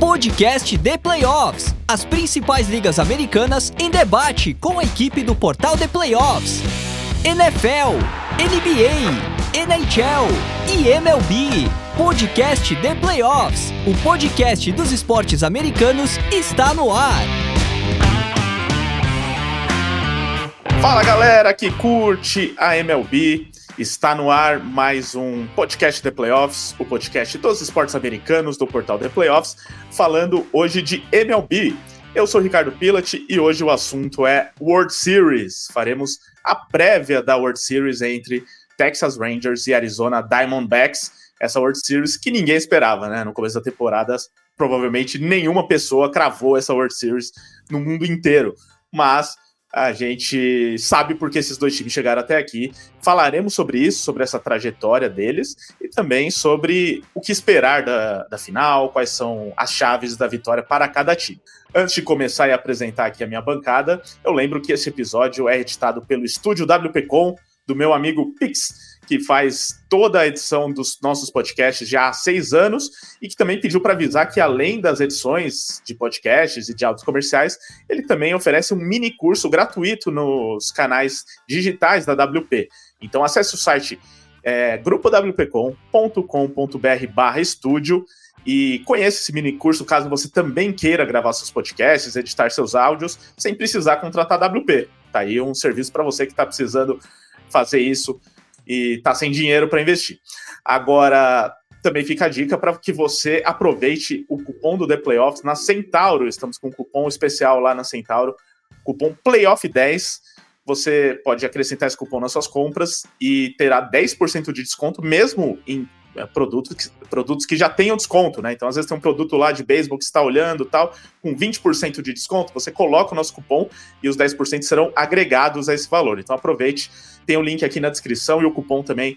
podcast de playoffs. As principais ligas americanas em debate com a equipe do portal de playoffs. NFL, NBA, NHL e MLB. Podcast de playoffs. O podcast dos esportes americanos está no ar. Fala galera que curte a MLB. Está no ar mais um podcast The Playoffs, o podcast dos esportes americanos do portal The Playoffs, falando hoje de MLB. Eu sou Ricardo Pilat e hoje o assunto é World Series. Faremos a prévia da World Series entre Texas Rangers e Arizona Diamondbacks. Essa World Series que ninguém esperava, né? No começo da temporada, provavelmente nenhuma pessoa cravou essa World Series no mundo inteiro. Mas a gente sabe porque esses dois times chegaram até aqui. Falaremos sobre isso, sobre essa trajetória deles e também sobre o que esperar da, da final, quais são as chaves da vitória para cada time. Antes de começar e apresentar aqui a minha bancada, eu lembro que esse episódio é editado pelo estúdio WPcom, do meu amigo Pix que faz toda a edição dos nossos podcasts já há seis anos e que também pediu para avisar que, além das edições de podcasts e de áudios comerciais, ele também oferece um mini curso gratuito nos canais digitais da WP. Então, acesse o site é, grupowpcom.com.br barra estúdio e conheça esse mini curso caso você também queira gravar seus podcasts, editar seus áudios, sem precisar contratar a WP. Tá aí um serviço para você que está precisando fazer isso e está sem dinheiro para investir. Agora, também fica a dica para que você aproveite o cupom do The Playoffs na Centauro. Estamos com um cupom especial lá na Centauro, cupom Playoff10. Você pode acrescentar esse cupom nas suas compras e terá 10% de desconto, mesmo em é, produtos, produtos que já tenham desconto, né? Então, às vezes tem um produto lá de beisebol que está olhando tal, com 20% de desconto, você coloca o nosso cupom e os 10% serão agregados a esse valor. Então aproveite, tem o link aqui na descrição e o cupom também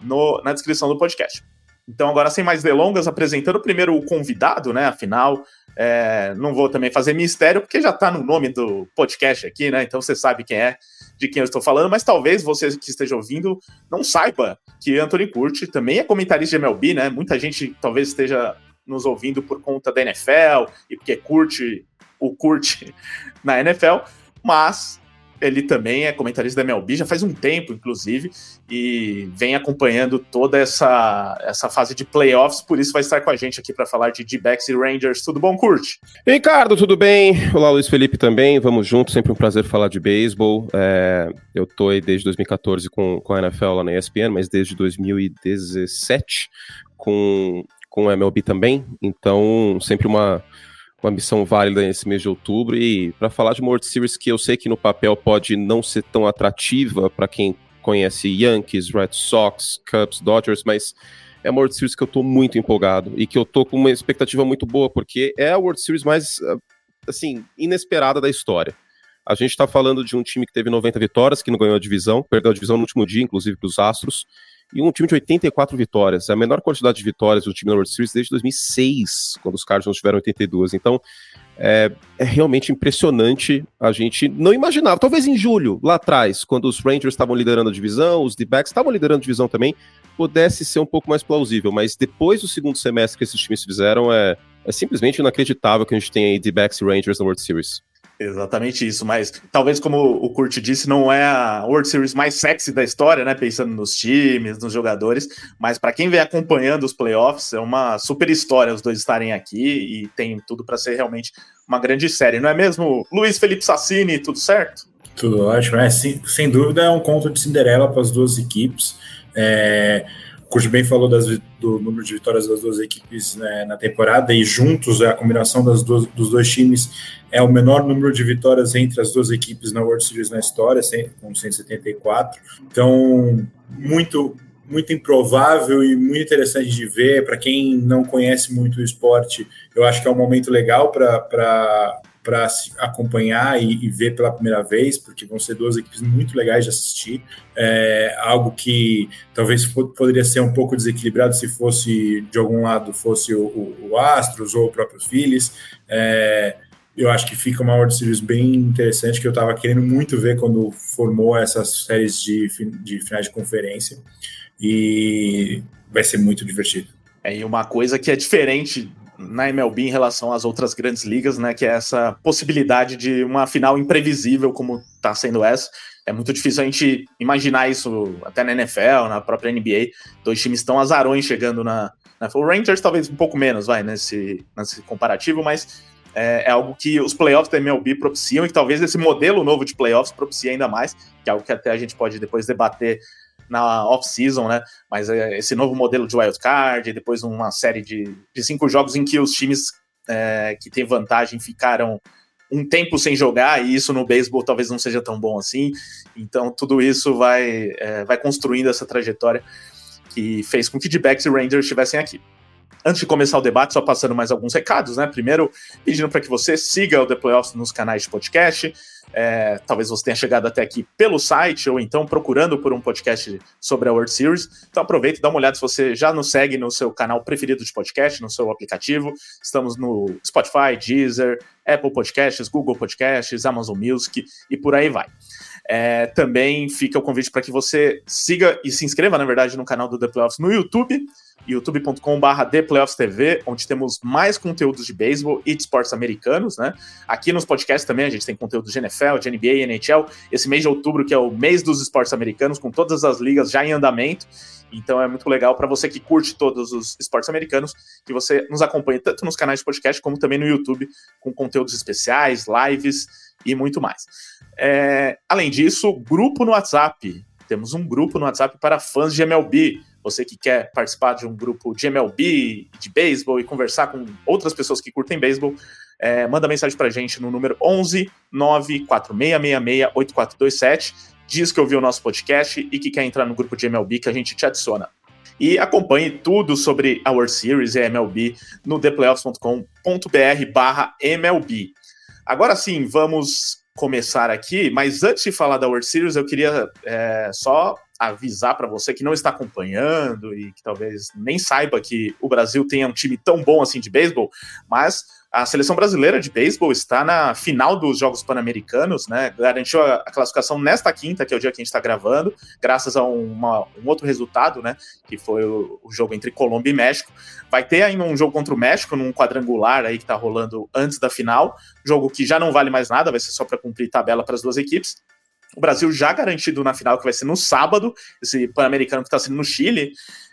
no, na descrição do podcast. Então, agora, sem mais delongas, apresentando primeiro o convidado, né? Afinal, é, não vou também fazer mistério, porque já está no nome do podcast aqui, né? Então você sabe quem é, de quem eu estou falando, mas talvez você que esteja ouvindo não saiba que Anthony Curti também é comentarista de MLB, né? Muita gente talvez esteja nos ouvindo por conta da NFL e porque curte o curte na NFL, mas ele também é comentarista da MLB já faz um tempo, inclusive, e vem acompanhando toda essa, essa fase de playoffs, por isso vai estar com a gente aqui para falar de D-backs e Rangers. Tudo bom, Kurt? Ricardo, tudo bem? Olá, Luiz Felipe também, vamos juntos, sempre um prazer falar de beisebol. É, eu tô aí desde 2014 com, com a NFL lá na ESPN, mas desde 2017 com, com a MLB também, então sempre uma uma missão válida nesse mês de outubro e para falar de uma World Series que eu sei que no papel pode não ser tão atrativa para quem conhece Yankees, Red Sox, Cubs, Dodgers, mas é uma World Series que eu tô muito empolgado e que eu tô com uma expectativa muito boa porque é a World Series mais assim inesperada da história. A gente está falando de um time que teve 90 vitórias, que não ganhou a divisão, perdeu a divisão no último dia, inclusive para os Astros, e um time de 84 vitórias. É a menor quantidade de vitórias do time na World Series desde 2006, quando os Cardinals tiveram 82. Então, é, é, realmente impressionante. A gente não imaginava, talvez em julho, lá atrás, quando os Rangers estavam liderando a divisão, os D-backs estavam liderando a divisão também, pudesse ser um pouco mais plausível. Mas depois do segundo semestre que esses times fizeram, é, é simplesmente inacreditável que a gente tenha aí D-backs e Rangers na World Series. Exatamente isso, mas talvez como o Kurt disse, não é a World Series mais sexy da história, né? Pensando nos times, nos jogadores, mas para quem vem acompanhando os playoffs, é uma super história os dois estarem aqui e tem tudo para ser realmente uma grande série, não é mesmo? Luiz Felipe Sassini, tudo certo? Tudo ótimo, é, sem, sem dúvida é um conto de Cinderela para as duas equipes. É, Curte bem falou das, do número de vitórias das duas equipes né, na temporada e juntos a combinação das duas, dos dois times é o menor número de vitórias entre as duas equipes na World Series na história, com 174. Então, muito muito improvável e muito interessante de ver. Para quem não conhece muito o esporte, eu acho que é um momento legal para para acompanhar e, e, ver pela primeira vez, porque vão ser duas equipes muito legais de assistir. É, algo que talvez poderia ser um pouco desequilibrado se fosse de algum lado fosse o, o, o Astros ou o próprio Phillies. É, eu acho que fica uma World Series bem interessante que eu estava querendo muito ver quando formou essas séries de, de finais de conferência e vai ser muito divertido. É, e uma coisa que é diferente na MLB em relação às outras grandes ligas, né? Que é essa possibilidade de uma final imprevisível, como está sendo essa. É muito difícil a gente imaginar isso até na NFL, na própria NBA. Dois times tão azarões chegando na, na. O Rangers talvez um pouco menos, vai, nesse, nesse comparativo, mas é, é, algo que os playoffs da MLB propiciam e que talvez esse modelo novo de playoffs propicie ainda mais, que é algo que até a gente pode depois debater na off-season, né? Mas é, esse novo modelo de wildcard, depois uma série de, de cinco jogos em que os times é, que têm vantagem ficaram um tempo sem jogar, e isso no beisebol talvez não seja tão bom assim. Então, tudo isso vai, é, vai construindo essa trajetória que fez com que D-backs e Rangers estivessem aqui. Antes de começar o debate, só passando mais alguns recados, né? Primeiro, pedindo para que você siga o The Playoffs nos canais de podcast. É, talvez você tenha chegado até aqui pelo site ou então procurando por um podcast sobre a World Series. Então aproveita e dá uma olhada se você já nos segue no seu canal preferido de podcast, no seu aplicativo. Estamos no Spotify, Deezer, Apple Podcasts, Google Podcasts, Amazon Music e por aí vai. É, também fica o convite para que você siga e se inscreva, na verdade, no canal do The Playoffs no YouTube youtube.com.br ThePlayoffsTV, onde temos mais conteúdos de beisebol e de esportes americanos, né? Aqui nos podcasts também a gente tem conteúdo de NFL, de NBA NHL. Esse mês de outubro, que é o mês dos esportes americanos, com todas as ligas já em andamento. Então é muito legal para você que curte todos os esportes americanos, que você nos acompanhe tanto nos canais de podcast como também no YouTube, com conteúdos especiais, lives e muito mais. É, além disso, grupo no WhatsApp. Temos um grupo no WhatsApp para fãs de MLB. Você que quer participar de um grupo de MLB, de beisebol e conversar com outras pessoas que curtem beisebol, é, manda mensagem pra gente no número 11 94666 8427. Diz que ouviu o nosso podcast e que quer entrar no grupo de MLB que a gente te adiciona. E acompanhe tudo sobre a World Series e a MLB no theplayoffs.com.br barra MLB. Agora sim, vamos começar aqui, mas antes de falar da World Series, eu queria é, só avisar para você que não está acompanhando e que talvez nem saiba que o Brasil tenha um time tão bom assim de beisebol, mas a seleção brasileira de beisebol está na final dos Jogos Pan-Americanos, né? Garantiu a, classificação nesta quinta, que é o dia que a gente está gravando, graças a uma, um outro resultado, né? Que foi o, o, jogo entre Colômbia e México. Vai ter ainda um jogo contra o México, num quadrangular aí que está rolando antes da final. Jogo que já não vale mais nada, vai ser só para cumprir tabela para as duas equipes. O Brasil já garantido na final, que vai ser no sábado, esse Pan-Americano que está sendo no Chile.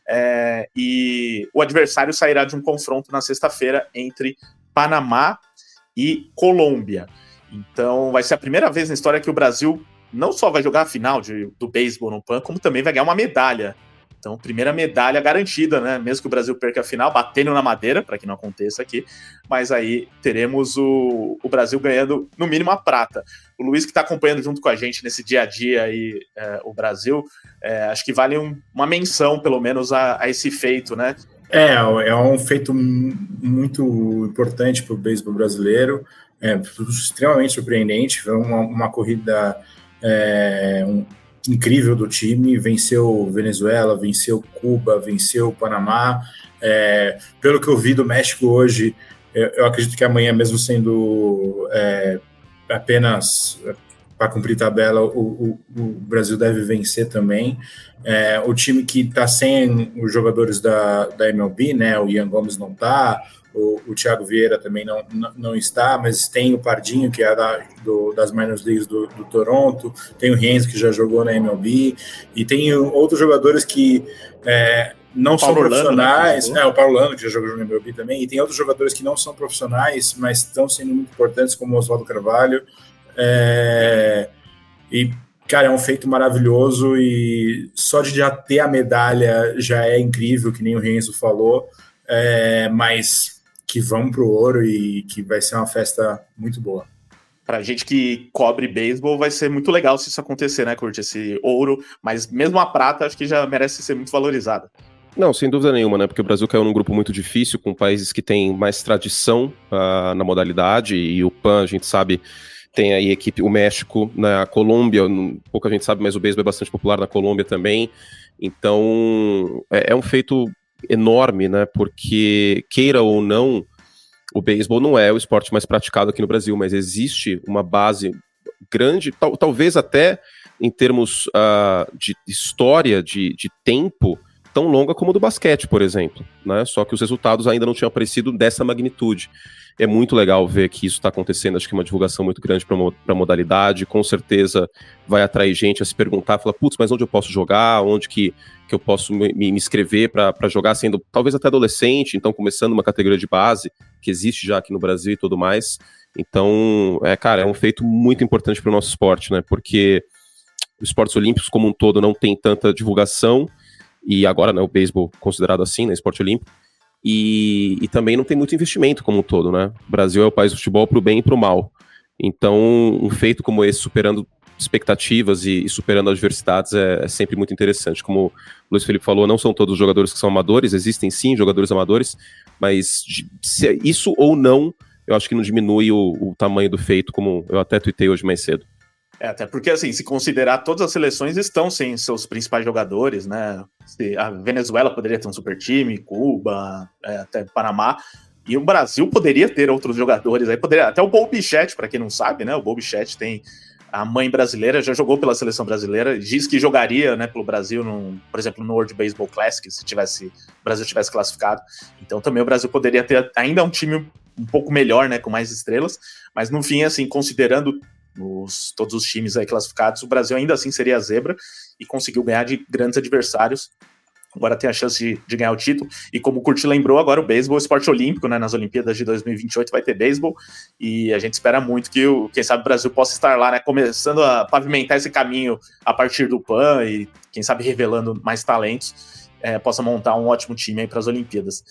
É, e o adversário sairá de um confronto na sexta-feira entre Panamá e Colômbia. Então vai ser a primeira vez na história que o Brasil não só vai jogar a final de, do beisebol no PAN, como também vai ganhar uma medalha então, primeira medalha garantida, né? Mesmo que o Brasil perca a final, batendo na madeira, para que não aconteça aqui, mas aí teremos o, o Brasil ganhando, no mínimo, a prata. O Luiz, que está acompanhando junto com a gente nesse dia a dia aí, é, o Brasil, é, acho que vale um, uma menção, pelo menos, a, a esse feito, né? É, é um feito muito importante para o beisebol brasileiro, é extremamente surpreendente. Foi uma, uma corrida, é, um, incrível do time, venceu Venezuela, venceu Cuba, venceu Panamá. É, pelo que eu vi do México hoje, eu, eu acredito que amanhã, mesmo sendo é, apenas para cumprir tabela, o, o, o, Brasil deve vencer também. É, o time que está sem os jogadores da, da MLB, né? O Ian Gomes não está, o, o Thiago Vieira também não, não, não, está, mas tem o Pardinho, que é da, do, das minors leagues do, do, Toronto, tem o Renzo, que já jogou na MLB, e tem outros jogadores que é, não são né, profissionais, né? é, o Paulo Lando, que já jogou na MLB também, e tem outros jogadores que não são profissionais, mas estão sendo muito importantes, como o Oswaldo Carvalho, é, e cara, é um feito maravilhoso e só de já ter a medalha já é incrível, que nem o Renzo falou, é, mas que vão para o ouro e que vai ser uma festa muito boa. Pra gente que cobre beisebol, vai ser muito legal se isso acontecer, né, Curte? Esse ouro, mas mesmo a prata, acho que já merece ser muito valorizada. Não, sem dúvida nenhuma, né? Porque o Brasil caiu num grupo muito difícil, com países que têm mais tradição uh, na modalidade, e o PAN, a gente sabe, tem aí a equipe, o México, na né, Colômbia, pouca gente sabe, mas o beisebol é bastante popular na Colômbia também. Então, é, é um feito enorme, né? Porque, queira ou não, o beisebol não é o esporte mais praticado aqui no Brasil, mas existe uma base grande, tal, talvez até em termos uh, de história, de, de tempo, tão longa como do basquete, por exemplo, né? Só que os resultados ainda não tinham aparecido dessa magnitude. É muito legal ver que isso está acontecendo, acho que é uma divulgação muito grande para a modalidade, com certeza vai atrair gente a se perguntar, falar, putz, mas onde eu posso jogar, onde que, que eu posso me, me inscrever para jogar sendo talvez até adolescente, então começando uma categoria de base, que existe já aqui no Brasil e tudo mais. Então, é, cara, é um feito muito importante para o nosso esporte, né? Porque os esportes olímpicos como um todo não tem tanta divulgação, e agora, né, o beisebol considerado assim, né, esporte olímpico, e, e, também não tem muito investimento como um todo, né? O Brasil é o país do futebol para o bem e para o mal. Então, um feito como esse, superando expectativas e, e superando adversidades, é, é, sempre muito interessante. Como o Luiz Felipe falou, não são todos os jogadores que são amadores, existem sim jogadores amadores, mas é isso ou não, eu acho que não diminui o, o tamanho do feito, como eu até tuitei hoje mais cedo. É, até porque, assim, se considerar, todas as seleções estão sem seus principais jogadores, né? A Venezuela poderia ter um super time, Cuba, é, até Panamá. E o Brasil poderia ter outros jogadores aí, poderia, até o Bob Bichette, para quem não sabe, né? O Bob Bichette tem a mãe brasileira, já jogou pela seleção brasileira, diz que jogaria, né, pelo Brasil, num, por exemplo, no World Baseball Classic, se tivesse o Brasil tivesse classificado. Então também o Brasil poderia ter ainda um time um pouco melhor, né, com mais estrelas, mas no fim, assim, considerando os, todos os times aí classificados, o Brasil ainda assim seria a zebra e conseguiu ganhar de grandes adversários. Agora tem a chance de, de ganhar o título. E como o Curti lembrou, agora o beisebol é esporte olímpico, né? Nas Olimpíadas de 2028 vai ter beisebol. E a gente espera muito que, o, quem sabe, o Brasil possa estar lá, né? Começando a pavimentar esse caminho a partir do PAN e, quem sabe, revelando mais talentos, é, possa montar um ótimo time aí para as Olimpíadas.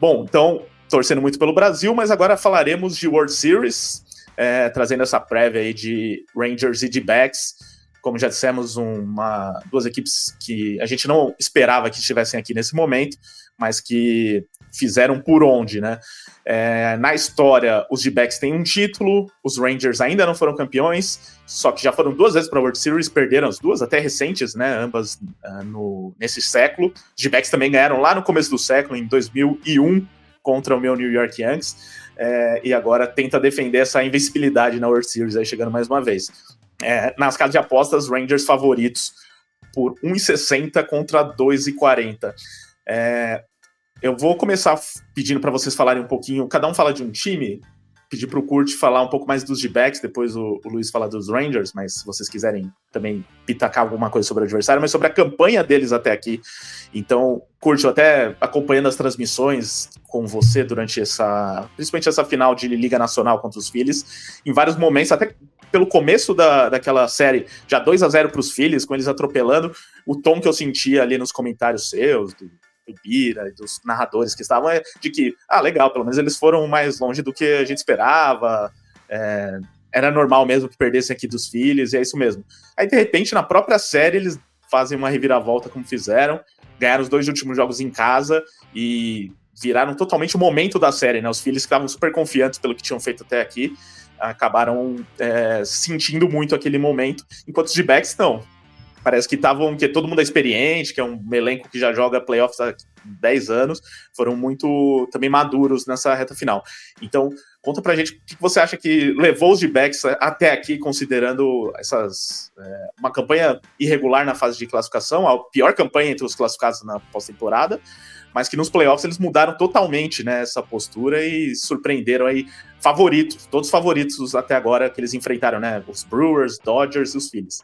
Bom, então, torcendo muito pelo Brasil, mas agora falaremos de World Series é, trazendo essa prévia aí de Rangers e de Backs. Como já dissemos, uma, duas equipes que a gente não esperava que estivessem aqui nesse momento, mas que fizeram por onde, né? É, na história, os D-backs têm um título, os Rangers ainda não foram campeões, só que já foram duas vezes para a World Series, perderam as duas, até recentes, né? Ambas uh, no, nesse século. Os D-backs também ganharam lá no começo do século, em 2001, contra o meu New York Yankees é, e agora tenta defender essa invencibilidade na World Series, aí chegando mais uma vez. É, nas casas de apostas, Rangers favoritos por 1,60 contra 2,40. É, eu vou começar pedindo para vocês falarem um pouquinho, cada um fala de um time, pedir para o Kurt falar um pouco mais dos D-backs, depois o, o Luiz falar dos Rangers, mas se vocês quiserem também pitacar alguma coisa sobre o adversário, mas sobre a campanha deles até aqui. Então, Kurt, eu até acompanhando as transmissões com você durante essa, principalmente essa final de Liga Nacional contra os Phillies, em vários momentos, até pelo começo da, daquela série, já 2 a 0 para os Phillies, com eles atropelando, o tom que eu sentia ali nos comentários seus, do, do Bira e dos narradores que estavam, é de que, ah, legal, pelo menos eles foram mais longe do que a gente esperava, é, era normal mesmo que perdessem aqui dos filhos, e é isso mesmo. Aí, de repente, na própria série, eles fazem uma reviravolta como fizeram, ganharam os dois últimos jogos em casa e viraram totalmente o momento da série, né? Os filhos estavam super confiantes pelo que tinham feito até aqui, acabaram é, sentindo muito aquele momento, enquanto os D-backs não. Parece que estavam, que todo mundo é experiente, que é um elenco que já joga playoffs há 10 anos, foram muito também maduros nessa reta final. Então, conta pra gente o que você acha que levou os D-backs até aqui, considerando essas é, uma campanha irregular na fase de classificação, a pior campanha entre os classificados na pós-temporada, mas que nos playoffs eles mudaram totalmente né, essa postura e surpreenderam aí favoritos, todos favoritos até agora que eles enfrentaram, né? Os Brewers, Dodgers e os Phillies.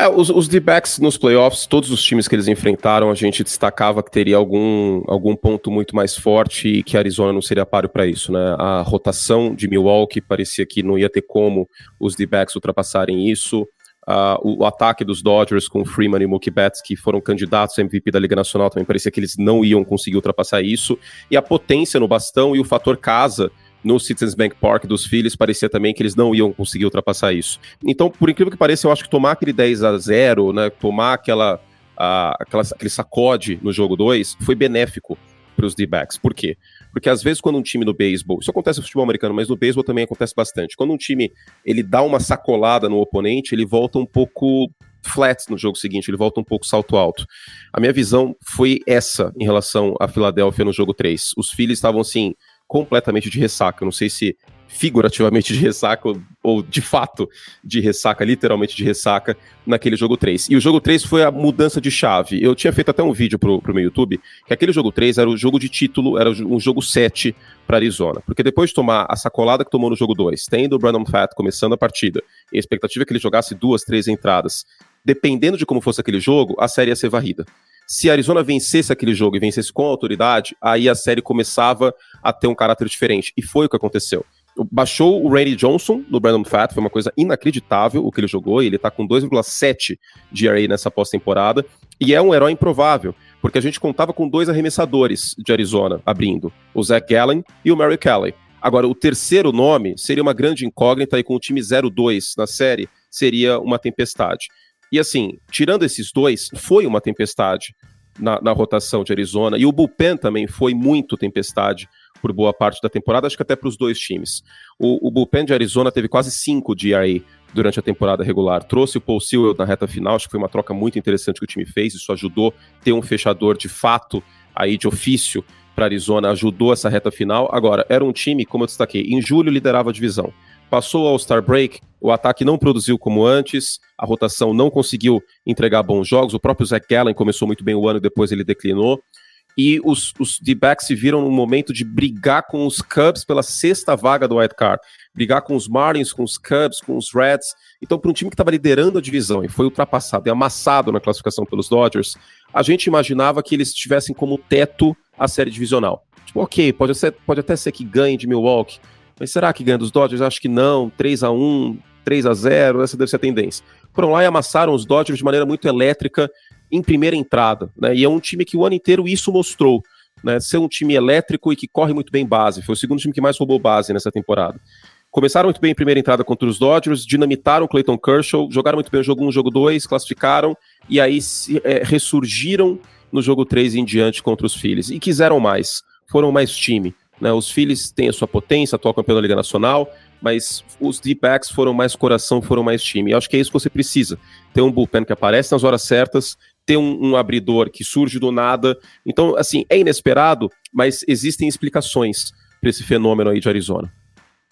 É, os, os D-backs nos playoffs, todos os times que eles enfrentaram, a gente destacava que teria algum, algum ponto muito mais forte e que a Arizona não seria páreo para isso, né? A rotação de Milwaukee parecia que não ia ter como os D-backs ultrapassarem isso. Uh, o, o, ataque dos Dodgers com Freeman e Mookie Betts, que foram candidatos a MVP da Liga Nacional, também parecia que eles não iam conseguir ultrapassar isso. E a potência no bastão e o fator casa no Citizens Bank Park dos Phillies, parecia também que eles não iam conseguir ultrapassar isso. Então, por incrível que pareça, eu acho que tomar aquele 10 a 0 né, tomar aquela, a, aquela, aquele sacode no jogo 2, foi benéfico para os D-backs. Por quê? Porque às vezes quando um time no beisebol, isso acontece no futebol americano, mas no beisebol também acontece bastante. Quando um time ele dá uma sacolada no oponente, ele volta um pouco flat no jogo seguinte, ele volta um pouco salto alto. A minha visão foi essa em relação à Filadélfia no jogo 3. Os Phillies estavam assim completamente de ressaca. Eu não sei se figurativamente de ressaca, ou, de fato de ressaca, literalmente de ressaca, naquele jogo 3. E o jogo 3 foi a mudança de chave. Eu tinha feito até um vídeo pro, pro meu YouTube, que aquele jogo 3 era o jogo de título, era um jogo 7 para Arizona. Porque depois de tomar a sacolada que tomou no jogo 2, tendo o Brandon Fat começando a partida, a expectativa é que ele jogasse duas, três entradas, dependendo de como fosse aquele jogo, a série ia ser varrida. Se Arizona vencesse aquele jogo e vencesse com autoridade, aí a série começava a ter um caráter diferente. E foi o que aconteceu. Baixou o Randy Johnson no Brandon Fat, foi uma coisa inacreditável o que ele jogou, e ele tá com 2,7 de ERA nessa pós-temporada, e é um herói improvável, porque a gente contava com dois arremessadores de Arizona abrindo, o Zach Gallen e o Mary Kelly. Agora, o terceiro nome seria uma grande incógnita, e com o time 0-2 na série, seria uma tempestade. E assim, tirando esses dois, foi uma tempestade na, na rotação de Arizona, e o bullpen também foi muito tempestade por boa parte da temporada, acho que até para os dois times. O, o bullpen de Arizona teve quase 5 de ERA durante a temporada regular. Trouxe o Paul Sewell na reta final, acho que foi uma troca muito interessante que o time fez, isso ajudou ter um fechador de fato aí de ofício para Arizona, ajudou essa reta final. Agora, era um time, como eu destaquei, em julho liderava a divisão. Passou ao All-Star Break, o ataque não produziu como antes, a rotação não conseguiu entregar bons jogos, o próprio Zach Gallen começou muito bem o ano e depois ele declinou e os, os D-backs se viram no momento de brigar com os Cubs pela sexta vaga do White Card, brigar com os Marlins, com os Cubs, com os Reds. Então, para um time que estava liderando a divisão e foi ultrapassado e amassado na classificação pelos Dodgers, a gente imaginava que eles tivessem como teto a série divisional. Tipo, ok, pode, ser, pode até ser que ganhe de Milwaukee, mas será que ganha dos Dodgers? Acho que não. 3 a 1 3 a 0 essa deve ser a tendência. Foram lá e amassaram os Dodgers de maneira muito elétrica em primeira entrada, né? E é um time que o ano inteiro isso mostrou, né? Ser um time elétrico e que corre muito bem base. Foi o segundo time que mais roubou base nessa temporada. Começaram muito bem em primeira entrada contra os Dodgers, dinamitaram Clayton Kershaw, jogaram muito bem o jogo 1, jogo 2, classificaram e aí se, é, ressurgiram no jogo 3 em diante contra os Phillies e quiseram mais, foram mais time. Né? Os Phillies têm a sua potência, atual campeão da Liga Nacional, mas os D-backs foram mais coração, foram mais time. E acho que é isso que você precisa. Ter um bullpen que aparece nas horas certas, ter um, um, abridor que surge do nada. Então, assim, é inesperado, mas existem explicações para esse fenômeno aí de Arizona.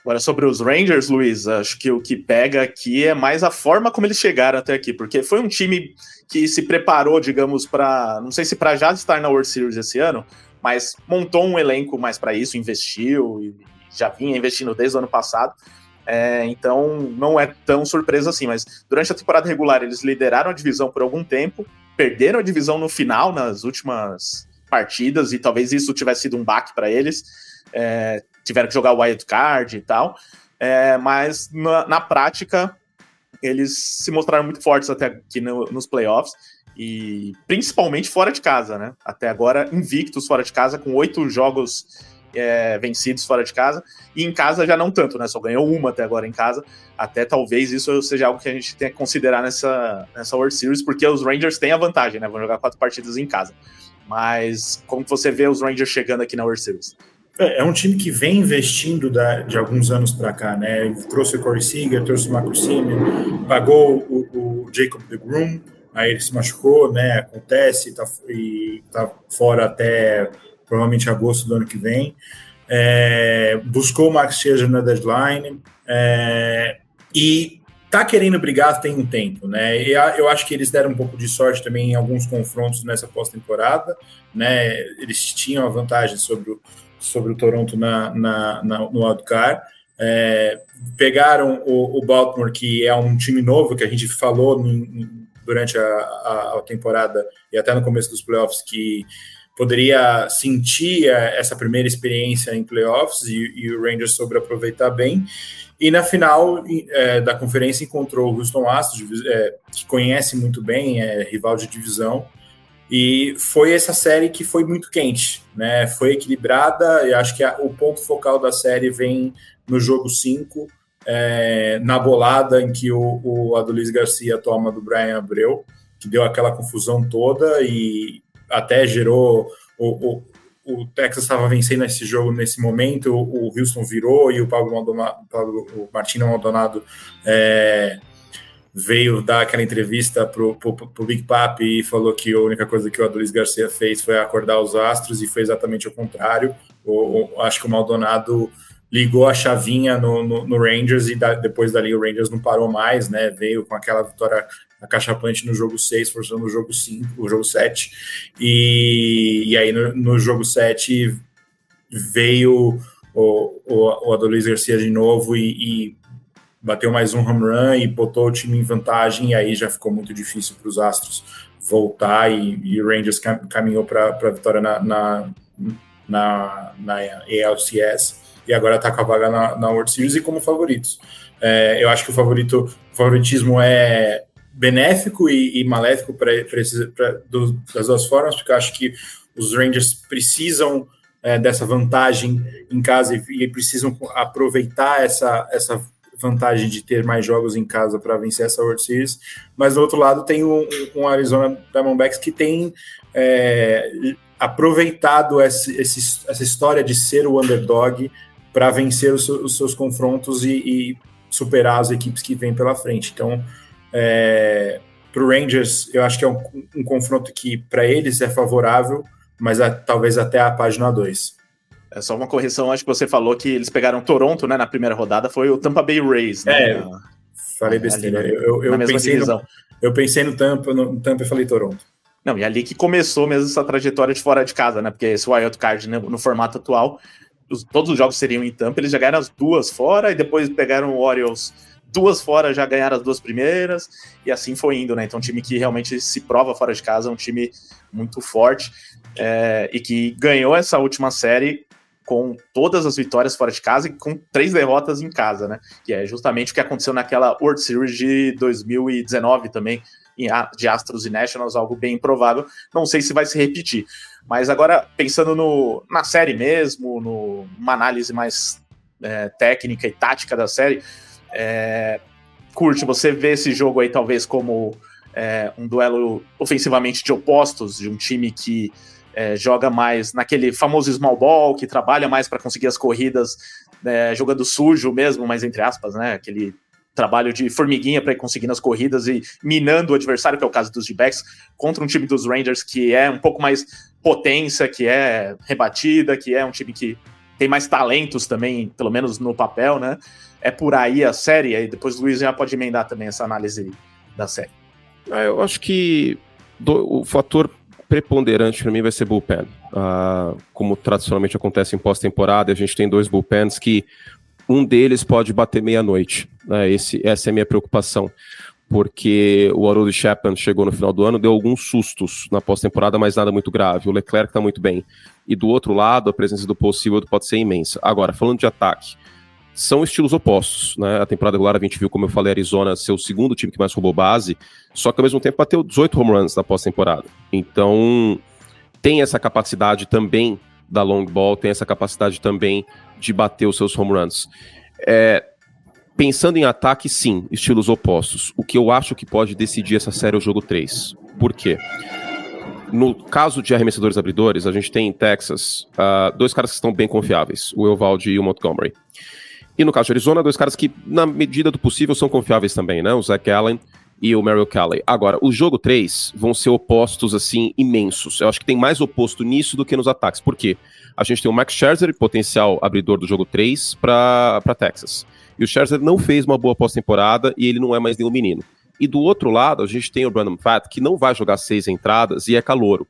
Agora, sobre os Rangers, Luiz, acho que o que pega aqui é mais a forma como eles chegaram até aqui, porque foi um time que se preparou, digamos, para. Não sei se para já estar na World Series esse ano, mas montou um elenco mais para isso, investiu e já vinha investindo desde o ano passado. É, então não é tão surpresa assim, mas durante a temporada regular eles lideraram a divisão por algum tempo, perderam a divisão no final, nas últimas partidas, e talvez isso tivesse sido um baque para eles. É, tiveram que jogar o wild card e tal. É, mas na, na, prática, eles se mostraram muito fortes até aqui no, nos playoffs. E principalmente fora de casa, né? Até agora, invictos fora de casa, com oito jogos é, vencidos fora de casa, e em casa já não tanto, né? Só ganhou uma até agora em casa. Até talvez isso seja algo que a gente tenha que considerar nessa, nessa World Series, porque os Rangers têm a vantagem, né? Vão jogar quatro partidas em casa. Mas como você vê os Rangers chegando aqui na World Series? É, é um time que vem investindo da, de alguns anos para cá, né? Trouxe o Corey Seager, trouxe o Marco Simeon, pagou o, o Jacob DeGrom, aí ele se machucou, né? Acontece tá, e tá fora até provavelmente agosto do ano que vem. É, buscou o Max Scherzer na deadline é, e tá querendo brigar tem um tempo, né? E eu acho que eles deram um pouco de sorte também em alguns confrontos nessa pós-temporada, né? Eles tinham a vantagem sobre o, sobre o Toronto na, na, na no wildcard. É, pegaram o, o, Baltimore, que é um time novo que a gente falou durante a, a, a temporada e até no começo dos playoffs que poderia sentir é, essa primeira experiência em playoffs e, e o Rangers soube aproveitar bem. E na final é, da conferência encontrou o Houston Astros, é, que conhece muito bem, é rival de divisão, e foi essa série que foi muito quente, né? Foi equilibrada, e acho que a, o ponto focal da série vem no jogo 5, é, na bolada em que o, o Adolis Garcia toma do Brian Abreu, que deu aquela confusão toda e até gerou. O, o, o Texas estava vencendo esse jogo nesse momento, o Houston virou e o Pablo, Maldonado, Pablo o Martino Maldonado é, veio dar aquela entrevista para o Big Papi e falou que a única coisa que o Adolis Garcia fez foi acordar os astros e foi exatamente o contrário. O, o, acho que o Maldonado ligou a chavinha no, no, no Rangers e da, depois dali o Rangers não parou mais, né? Veio com aquela vitória acachapante no jogo 6, forçando o jogo 5, o jogo 7. E, e aí no, no jogo 7 veio o, o, o Adolis Garcia de novo e, e, bateu mais um home run e botou o time em vantagem, e aí já ficou muito difícil para os Astros voltar e, e o Rangers cam, caminhou para a vitória na, na, na, na ALCS e agora está com a vaga na, na World Series e como favoritos. É, eu acho que o favorito, o favoritismo é benéfico e, e maléfico para das duas formas, porque eu acho que os Rangers precisam é, dessa vantagem em casa e, e, precisam aproveitar essa, essa vantagem de ter mais jogos em casa para vencer essa World Series. Mas do outro lado tem um, um Arizona Diamondbacks que tem é, aproveitado essa, essa história de ser o underdog para vencer os, os, seus confrontos e, e, superar as equipes que vêm pela frente. Então, é, para o Rangers, eu acho que é um, um confronto que para eles é favorável, mas a, talvez até a página 2. É só uma correção, acho que você falou que eles pegaram Toronto, né, na primeira rodada, foi o Tampa Bay Rays, né? É, falei besteira. eu, eu, eu pensei no, eu pensei no Tampa, no Tampa e falei Toronto. Não, e ali que começou mesmo essa trajetória de fora de casa, né? Porque esse wild card né, no formato atual os, todos os jogos seriam em Tampa, eles já ganharam as duas fora e depois pegaram o Orioles duas fora, já ganharam as duas primeiras e assim foi indo, né? Então, um time que realmente se prova fora de casa, um time muito forte é, e que ganhou essa última série com todas as vitórias fora de casa e com três derrotas em casa, né? Que é justamente o que aconteceu naquela World Series de 2019 também, de Astros e Nationals, algo bem improvável. Não sei se vai se repetir. Mas agora, pensando no, na série mesmo, no, numa análise mais é, técnica e tática da série, é, curte, você vê esse jogo aí talvez como é, um duelo ofensivamente de opostos, de um time que é, joga mais naquele famoso small ball, que trabalha mais para conseguir as corridas, é, jogando sujo mesmo, mas entre aspas, né? Aquele trabalho de formiguinha para ir conseguindo as corridas e minando o adversário, que é o caso dos D-backs, contra um time dos Rangers que é um pouco mais potência, que é rebatida, que é um time que tem mais talentos também, pelo menos no papel, né? É por aí a série, e depois o Luiz já pode emendar também essa análise da série. Ah, eu acho que do, o fator preponderante para mim vai ser bullpen. Ah, como tradicionalmente acontece em pós-temporada, a gente tem dois bullpens que um deles pode bater meia-noite. Né? essa é a minha preocupação. Porque o Harold Chapman chegou no final do ano, deu alguns sustos na pós-temporada, mas nada muito grave. O Leclerc está muito bem. E do outro lado, a presença do Seward pode ser imensa. Agora, falando de ataque, são estilos opostos, né? A temporada regular a gente viu, como eu falei, Arizona ser o segundo time que mais roubou base, só que ao mesmo tempo bateu 18 home runs na pós-temporada. Então, tem essa capacidade também da long ball, tem essa capacidade também de bater os seus home runs. É, pensando em ataque, sim, estilos opostos. O que eu acho que pode decidir essa série é o jogo 3. Por quê? No caso de arremessadores abridores, a gente tem em Texas uh, dois caras que estão bem confiáveis, o Evaldi e o Montgomery. E no caso de Arizona, dois caras que, na medida do possível, são confiáveis também, né? O Zach Allen e o Merrill Kelly. Agora, o jogo 3 vão ser opostos, assim, imensos. Eu acho que tem mais oposto nisso do que nos ataques. Por quê? A gente tem o Max Scherzer, potencial abridor do jogo 3, para Texas. E o Scherzer não fez uma boa pós-temporada e ele não é mais nenhum menino. E do outro lado, a gente tem o Brandon Fat, que não vai jogar seis entradas e é calouro.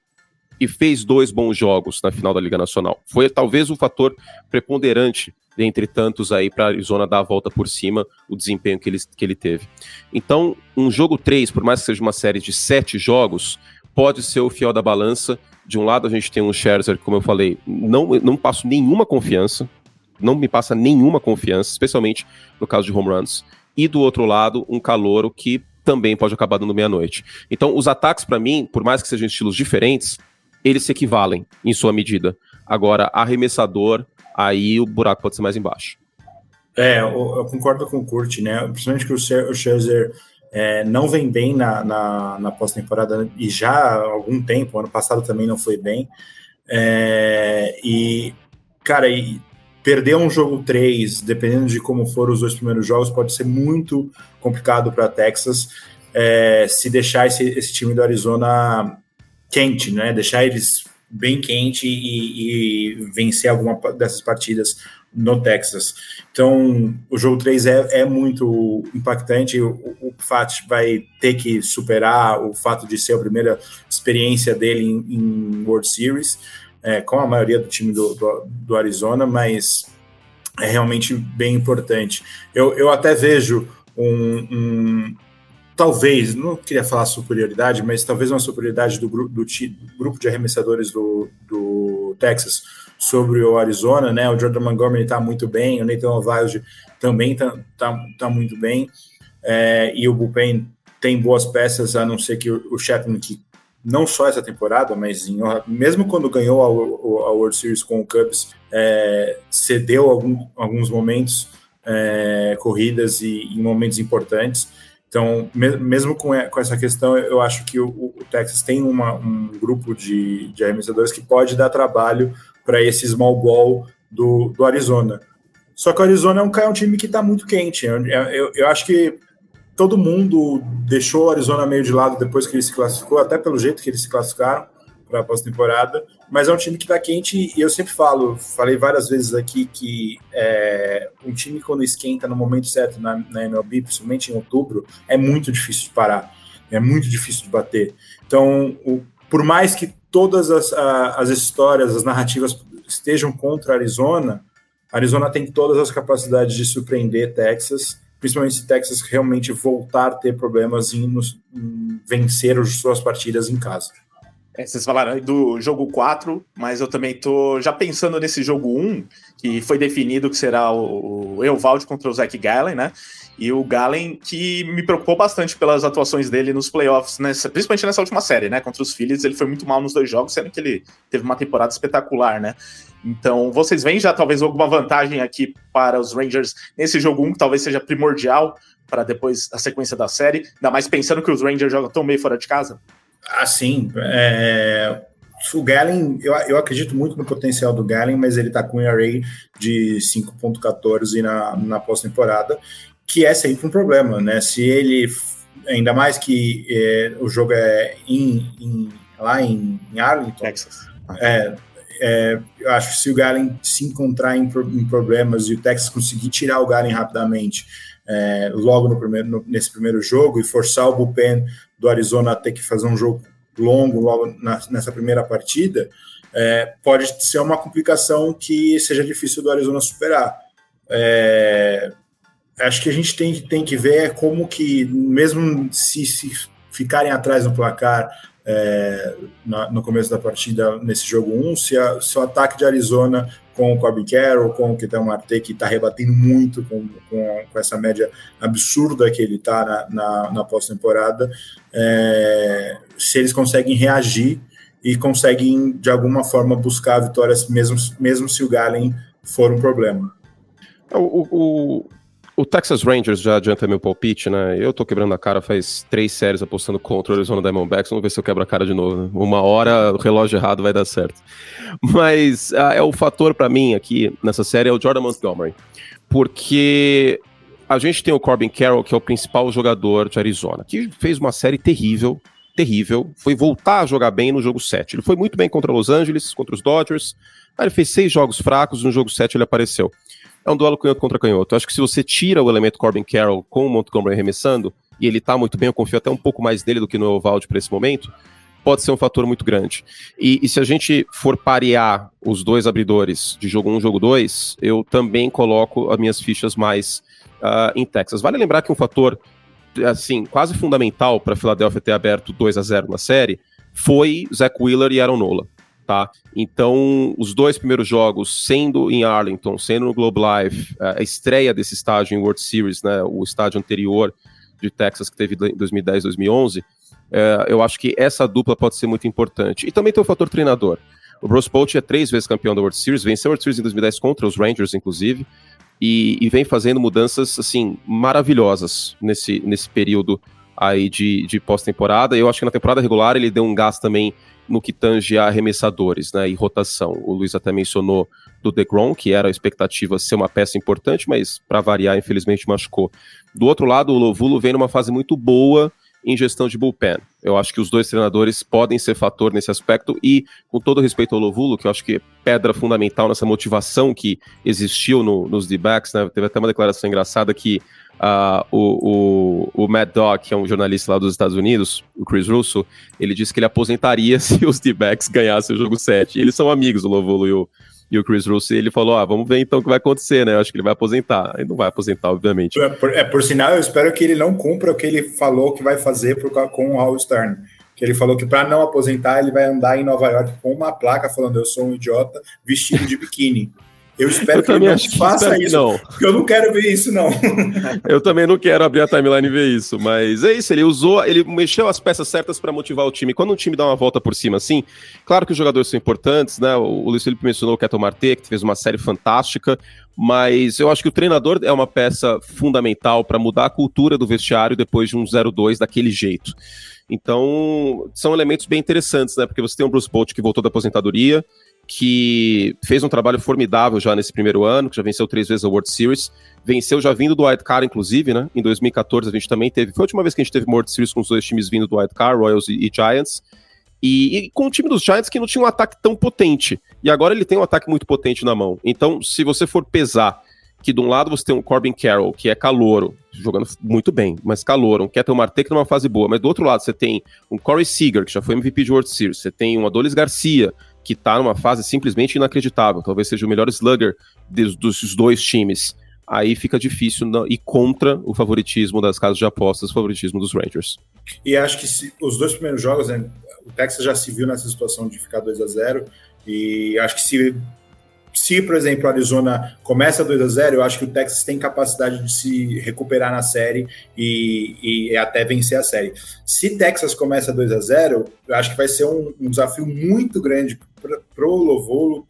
E fez dois bons jogos na final da Liga Nacional. Foi talvez o fator preponderante dentre tantos aí para Arizona dar a volta por cima, o desempenho que ele, que ele teve. Então, um jogo 3, por mais que seja uma série de sete jogos, pode ser o fiel da balança. De um lado, a gente tem um Scherzer, como eu falei, não, não passo nenhuma confiança, não me passa nenhuma confiança, especialmente no caso de home runs. E do outro lado, um calouro que também pode acabar dando meia-noite. Então, os ataques, para mim, por mais que sejam estilos diferentes, eles se equivalem em sua medida. Agora, arremessador, aí o buraco pode ser mais embaixo. É, eu, eu concordo com o Kurt, né? Principalmente que o Scherzer é, não vem bem na, na, na pós-temporada e já há algum tempo, ano passado também não foi bem. É, e, cara, e perder um jogo 3, dependendo de como foram os dois primeiros jogos, pode ser muito complicado para Texas é, se deixar esse, esse, time do Arizona quente, né? Deixar eles bem quente e, e vencer alguma dessas partidas no Texas. Então, o jogo 3 é, é muito impactante. O, o Fat vai ter que superar o fato de ser a primeira experiência dele em, em World Series, é, com a maioria do time do, do, do, Arizona, mas é realmente bem importante. Eu, eu até vejo um, um talvez, não queria falar superioridade, mas talvez uma superioridade do, grupo, do, do grupo de arremessadores do, do Texas sobre o Arizona, né? O Jordan Montgomery está muito bem, o Nathan Ovalde também está tá, tá muito bem, é, e o Bullpen tem boas peças, a não ser que o, o Chapman, que não só essa temporada, mas em, mesmo quando ganhou a, a, World Series com o Cubs, é, cedeu algum, alguns momentos, é, corridas e em momentos importantes. Então, me, mesmo com, essa questão, eu acho que o, o Texas tem uma, um grupo de, de arremessadores que pode dar trabalho para esse small ball do, do Arizona. Só que o Arizona é um, é um time que está muito quente. Eu, eu, eu, acho que todo mundo deixou o Arizona meio de lado depois que ele se classificou, até pelo jeito que eles se classificaram para a pós-temporada. Mas é um time que está quente e eu sempre falo, falei várias vezes aqui que é, um time quando esquenta no momento certo na, na MLB, principalmente em outubro, é muito difícil de parar, é muito difícil de bater. Então, o, por mais que todas as, as histórias, as narrativas estejam contra a Arizona, a Arizona tem todas as capacidades de surpreender Texas, principalmente se Texas realmente voltar a ter problemas em, em vencer as suas partidas em casa. É, vocês falaram do jogo 4, mas eu também tô já pensando nesse jogo 1, que foi definido que será o, o contra o Zach Gallen, né? E o Gallen, que me preocupou bastante pelas atuações dele nos playoffs, nessa, principalmente nessa última série, né? Contra os Phillies, ele foi muito mal nos dois jogos, sendo que ele teve uma temporada espetacular, né? Então, vocês veem já talvez alguma vantagem aqui para os Rangers nesse jogo 1, que talvez seja primordial para depois a sequência da série, ainda mais pensando que os Rangers jogam tão meio fora de casa? Assim, é, o Gallen, eu, eu acredito muito no potencial do Gallen, mas ele está com um ERA de 5.14 na, na pós-temporada, que é sempre um problema, né? Se ele, ainda mais que é, o jogo é em, em, lá em, em Arlington, Texas. É, é, eu acho que se o Gallen se encontrar em, em, problemas e o Texas conseguir tirar o Gallen rapidamente, é, logo no primeiro, no, nesse primeiro jogo e forçar o bullpen do Arizona ter que fazer um jogo longo logo na, nessa primeira partida, é, pode ser uma complicação que seja difícil do Arizona superar. É, acho que a gente tem, tem que ver como que, mesmo se, se ficarem atrás no placar é, no, no, começo da partida, nesse jogo 1, se, a, se o ataque de Arizona com o Corbin Carroll, com o Ketel Marte, que está rebatendo muito com, com, com, essa média absurda que ele está na, na, na pós-temporada, é, se eles conseguem reagir e conseguem, de alguma forma, buscar vitórias, mesmo, mesmo se o Galen for um problema. O, o, o Texas Rangers já adianta meu palpite, né? Eu tô quebrando a cara faz três séries apostando contra o Arizona Diamondbacks. Vamos ver se eu quebro a cara de novo. Né? Uma hora o relógio errado vai dar certo. Mas uh, é o fator para mim aqui nessa série é o Jordan Montgomery. Porque a gente tem o Corbin Carroll, que é o principal jogador de Arizona, que fez uma série terrível, terrível. Foi voltar a jogar bem no jogo 7. Ele foi muito bem contra Los Angeles, contra os Dodgers. Aí ele fez seis jogos fracos, no jogo 7 ele apareceu é um duelo canhoto contra canhoto. acho que se você tira o elemento Corbin Carroll com o Montgomery arremessando, e ele tá muito bem, eu confio até um pouco mais dele do que no Ovaldi para esse momento, pode ser um fator muito grande. E, e, se a gente for parear os dois abridores de jogo 1 um, jogo 2, eu também coloco as minhas fichas mais uh, em Texas. Vale lembrar que um fator assim quase fundamental para a Philadelphia ter aberto 2 a 0 na série foi Zach Wheeler e Aaron Nola tá? Então, os dois primeiros jogos, sendo em Arlington, sendo no Globe Life, a estreia desse estádio em World Series, né, o estádio anterior de Texas que teve em 2010, 2011, é, eu acho que essa dupla pode ser muito importante. E também tem o fator treinador. O Bruce Bochy é três vezes campeão da World Series, venceu a World Series em 2010 contra os Rangers, inclusive, e, e vem fazendo mudanças, assim, maravilhosas nesse, nesse período aí de, de pós-temporada. Eu acho que na temporada regular ele deu um gás também no que tange a arremessadores né, e rotação. O Luiz até mencionou do DeGrom, que era a expectativa ser uma peça importante, mas para variar, infelizmente machucou. Do outro lado, o Lovulo vem numa fase muito boa em gestão de bullpen. Eu acho que os dois treinadores podem ser fator nesse aspecto e, com todo respeito ao Lovulo, que eu acho que é pedra fundamental nessa motivação que existiu no, nos D-backs, né? Teve até uma declaração engraçada que Uh, o, o, o Matt Dog, que é um jornalista lá dos Estados Unidos, o Chris Russo, ele disse que ele aposentaria se os D-backs ganhassem o jogo 7. eles são amigos, o Lovulo e o, e o Chris Russo, e ele falou: ah, vamos ver então o que vai acontecer, né? Eu acho que ele vai aposentar. Ele não vai aposentar, obviamente. É por, é, por sinal, eu espero que ele não cumpra o que ele falou que vai fazer com o Howard Stern. Que ele falou que para não aposentar, ele vai andar em Nova York com uma placa falando: Eu sou um idiota vestido de biquíni. Eu espero eu que ele não faça isso. Não. Porque eu não quero ver isso, não. eu também não quero abrir a timeline e ver isso. Mas é isso, ele usou, ele mexeu as peças certas para motivar o time. Quando um time dá uma volta por cima assim, claro que os jogadores são importantes, né? O Luiz Felipe mencionou o Keto Marte, que fez uma série fantástica. Mas eu acho que o treinador é uma peça fundamental para mudar a cultura do vestiário depois de um 0-2 daquele jeito. Então, são elementos bem interessantes, né? Porque você tem o Bruce Bolt que voltou da aposentadoria, que fez um trabalho formidável já nesse primeiro ano, que já venceu três vezes a World Series, venceu já vindo do White Card, inclusive, né? Em 2014 a gente também teve, foi a última vez que a gente teve World Series com os dois times vindo do White Card, Royals e, e Giants, e, e, com o time dos Giants que não tinha um ataque tão potente, e agora ele tem um ataque muito potente na mão. Então, se você for pesar que de um lado você tem um Corbin Carroll, que é calouro, jogando muito bem, mas calouro, um Ketel Marte que numa fase boa, mas do outro lado você tem um Corey Seager, que já foi MVP de World Series, você tem um Adolis Garcia, que está numa fase simplesmente inacreditável. Talvez seja o melhor slugger dos, dos dois times. Aí fica difícil não, ir contra o favoritismo das casas de apostas, o favoritismo dos Rangers. E acho que se, os dois primeiros jogos, né, o Texas já se viu nessa situação de ficar 2 a 0 e acho que se se, por exemplo, a Arizona começa 2 a 0 eu acho que o Texas tem capacidade de se recuperar na série e, e até vencer a série. Se Texas começa 2 a 0 eu acho que vai ser um, um desafio muito grande para o Lovolo,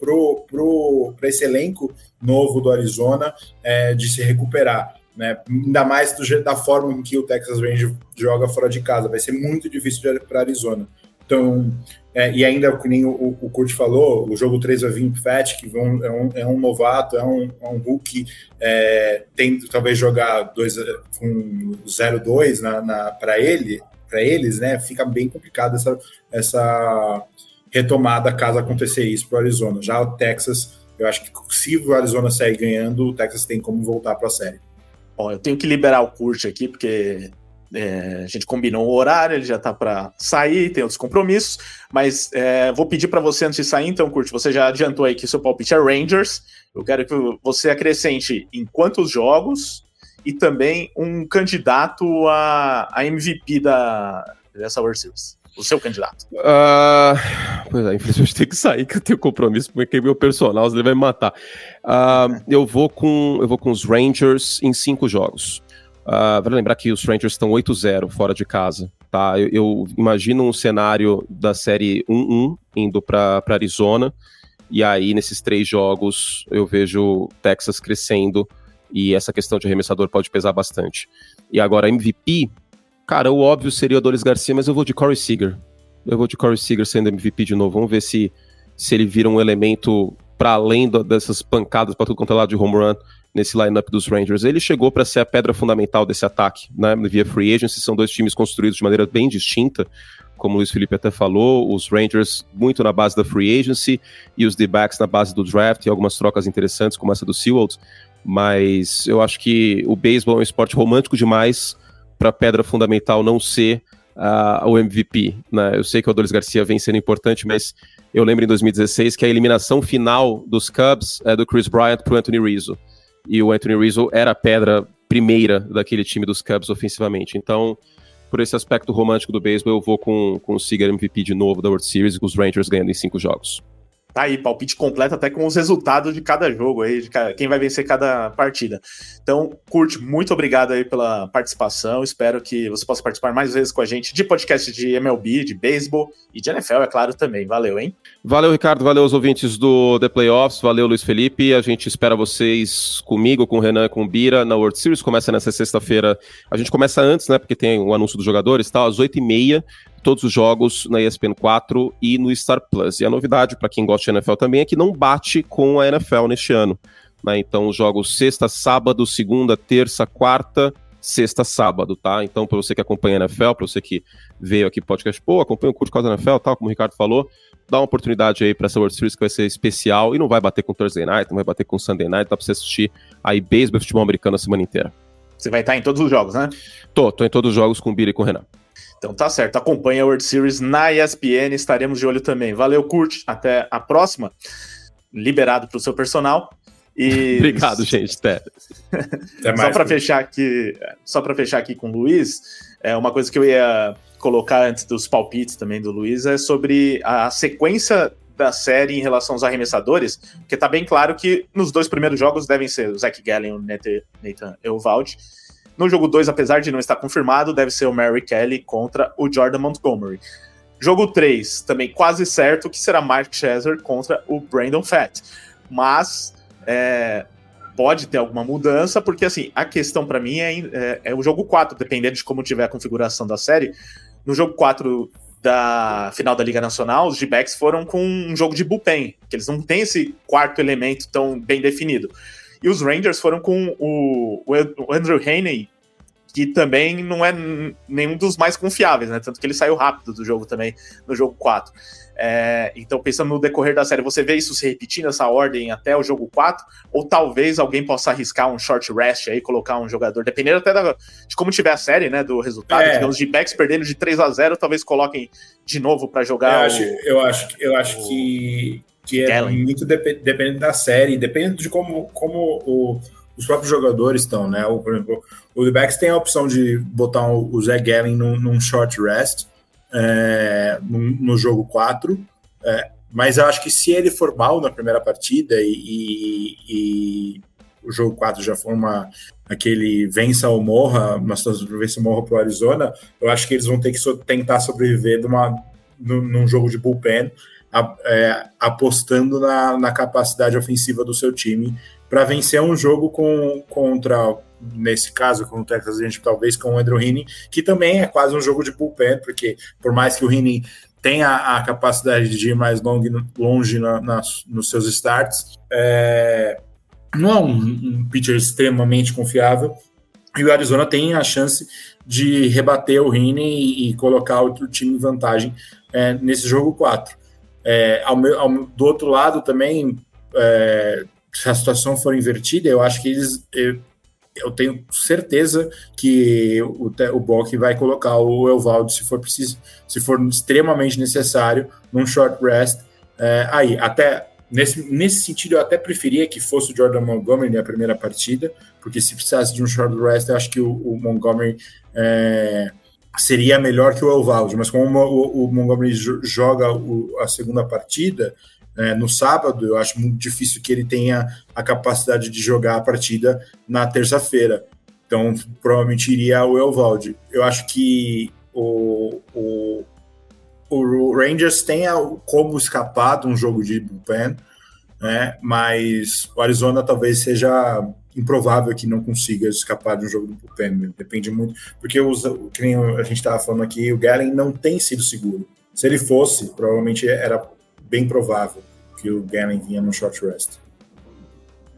para esse elenco novo do Arizona, é, de se recuperar. Né? Ainda mais do, da forma em que o Texas Rangers joga fora de casa. Vai ser muito difícil para Arizona. Então, é, e ainda, como nem o, o Kurt falou, o jogo 3 vai vir Fat, que é um, é um novato, é um, é um Hulk, é, tem talvez jogar dois, com 0-2 na, na para ele, para eles, né? Fica bem complicado essa, essa retomada caso acontecer isso para o Arizona. Já o Texas, eu acho que se o Arizona sair ganhando, o Texas tem como voltar para a série. Bom, eu tenho que liberar o Kurt aqui, porque é, a gente combinou o horário, ele já tá para sair, tem outros compromissos, mas é, vou pedir para você antes de sair, então, Curte, você já adiantou aí que seu palpite é Rangers. Eu quero que você acrescente em quantos jogos e também um candidato a, a MVP da, dessa World Series. O seu candidato. Uh, pois é, infelizmente tem que sair, que eu tenho compromisso, porque meu personal, ele vai me matar. Uh, eu, vou com, eu vou com os Rangers em cinco jogos. Uh, vale lembrar que os Rangers estão 8-0 fora de casa, tá? Eu, eu, imagino um cenário da série 1-1 indo para Arizona, e aí nesses três jogos eu vejo Texas crescendo e essa questão de arremessador pode pesar bastante. E agora MVP, cara, o óbvio seria o Adolis Garcia, mas eu vou de Corey Seager. Eu vou de Corey Seager sendo MVP de novo. Vamos ver se, se ele vira um elemento para além do, dessas pancadas para tudo quanto é lado de home run nesse lineup dos Rangers. Ele chegou para ser a pedra fundamental desse ataque, né? Via free agency, são dois times construídos de maneira bem distinta, como o Luiz Felipe até falou, os Rangers muito na base da free agency e os D-backs na base do draft e algumas trocas interessantes como essa do Seawolds, mas eu acho que o beisebol é um esporte romântico demais para a pedra fundamental não ser uh, o MVP, né? Eu sei que o Adolis Garcia vem sendo importante, mas eu lembro em 2016 que a eliminação final dos Cubs é do Chris Bryant para o Anthony Rizzo e o Anthony Rizzo era a pedra primeira daquele time dos Cubs ofensivamente. Então, por esse aspecto romântico do beisebol, eu vou com, com o Seager MVP de novo da World Series com os Rangers ganhando em cinco jogos. Tá aí, palpite completo até com os resultados de cada jogo aí, de quem vai vencer cada partida. Então, Curte, muito obrigado aí pela participação. Espero que você possa participar mais vezes com a gente de podcast de MLB, de beisebol e de NFL, é claro, também. Valeu, hein? Valeu, Ricardo. Valeu os ouvintes do The Playoffs. Valeu, Luiz Felipe. A gente espera vocês comigo, com o Renan, com o Bira na World Series. Começa nessa sexta-feira. A gente começa antes, né? Porque tem o anúncio dos jogadores, tá? Às 8h30 todos os jogos na ESPN 4 e no Star Plus. E a novidade para quem gosta de NFL também é que não bate com a NFL neste ano. Né? Então, os jogos sexta, sábado, segunda, terça, quarta, sexta, sábado, tá? Então, para você que acompanha a NFL, para você que veio aqui podcast, pô, acompanha o curto causa da NFL, tal, como o Ricardo falou, dá uma oportunidade aí para essa World Series que vai ser especial e não vai bater com Thursday Night, não vai bater com Sunday Night, dá para você assistir aí beisebol e futebol americano a semana inteira. Você vai estar em todos os jogos, né? Tô, tô em todos os jogos com o Bira e com o Renan. Então tá certo, acompanha a World Series na ESPN, estaremos de olho também. Valeu, Kurt, até a próxima. Liberado para o seu personal. E... Obrigado, gente. Até. Até só para fechar aqui, só para fechar aqui com o Luiz, é uma coisa que eu ia colocar antes dos palpites também do Luiz é sobre a sequência da série em relação aos arremessadores, porque tá bem claro que nos dois primeiros jogos devem ser o Zach Gallen e o Nathan Eovaldi. No jogo 2, apesar de não estar confirmado, deve ser o Mary Kelly contra o Jordan Montgomery. Jogo 3, também quase certo que será Mark Scherzer contra o Brandon Fett. Mas é, pode ter alguma mudança, porque assim, a questão para mim é, é, é, o jogo 4, dependendo de como tiver a configuração da série. No jogo 4 da final da Liga Nacional, os G-Backs foram com um jogo de bullpen, que eles não têm esse quarto elemento tão bem definido. E os Rangers foram com o, o Andrew Haney, que também não é nenhum dos mais confiáveis, né? Tanto que ele saiu rápido do jogo também, no jogo 4. É, então, pensando no decorrer da série, você vê isso se repetindo, essa ordem até o jogo 4? Ou talvez alguém possa arriscar um short rest aí, colocar um jogador, dependendo até da, de como tiver a série, né? Do resultado, é. digamos, de backs perdendo de 3 a 0 talvez coloquem de novo para jogar. Eu acho, o, eu acho, eu acho o, que, que é muito dep dependendo da série, depende de como, como o, os próprios jogadores estão, né? O, por exemplo, o Backs tem a opção de botar o Zé Gallen num, num short rest é, no, no, jogo 4. É, mas eu acho que se ele for mal na primeira partida e, e, e o jogo 4 já for uma, aquele vença ou morra, uma situação de vença ou morra para o Arizona, eu acho que eles vão ter que so, tentar sobreviver numa, num, num jogo de bullpen, a, é, apostando na, na, capacidade ofensiva do seu time para vencer um jogo com, contra nesse caso com o Texas, gente talvez com o Andrew Heaney, que também é quase um jogo de bullpen, porque por mais que o Heaney tenha a capacidade de ir mais longe, longe na, na, nos seus starts, é, não é um, um pitcher extremamente confiável, e o Arizona tem a chance de rebater o Heaney e, colocar o, o, time em vantagem é, nesse jogo 4. É, ao meu, ao, do outro lado também, é, se a situação for invertida, eu acho que eles eu tenho certeza que o, o Bock vai colocar o Elvaldo se for preciso, se for extremamente necessário, num short rest. É, aí, até nesse, nesse sentido, eu até preferia que fosse o Jordan Montgomery na primeira partida, porque se precisasse de um short rest, eu acho que o, o Montgomery é, seria melhor que o Elvaldo. Mas como o, o Montgomery joga a segunda partida, é, no sábado, eu acho muito difícil que ele tenha a capacidade de jogar a partida na terça-feira. Então, provavelmente iria o Elvalde. Eu acho que o, o, o Rangers tem como escapar de um jogo de bullpen, né? mas o Arizona talvez seja improvável que não consiga escapar de um jogo do bullpen. Depende muito, porque os, a gente estava falando aqui, o Gallen não tem sido seguro. Se ele fosse, provavelmente era bem provável que o Gannon vinha no short rest.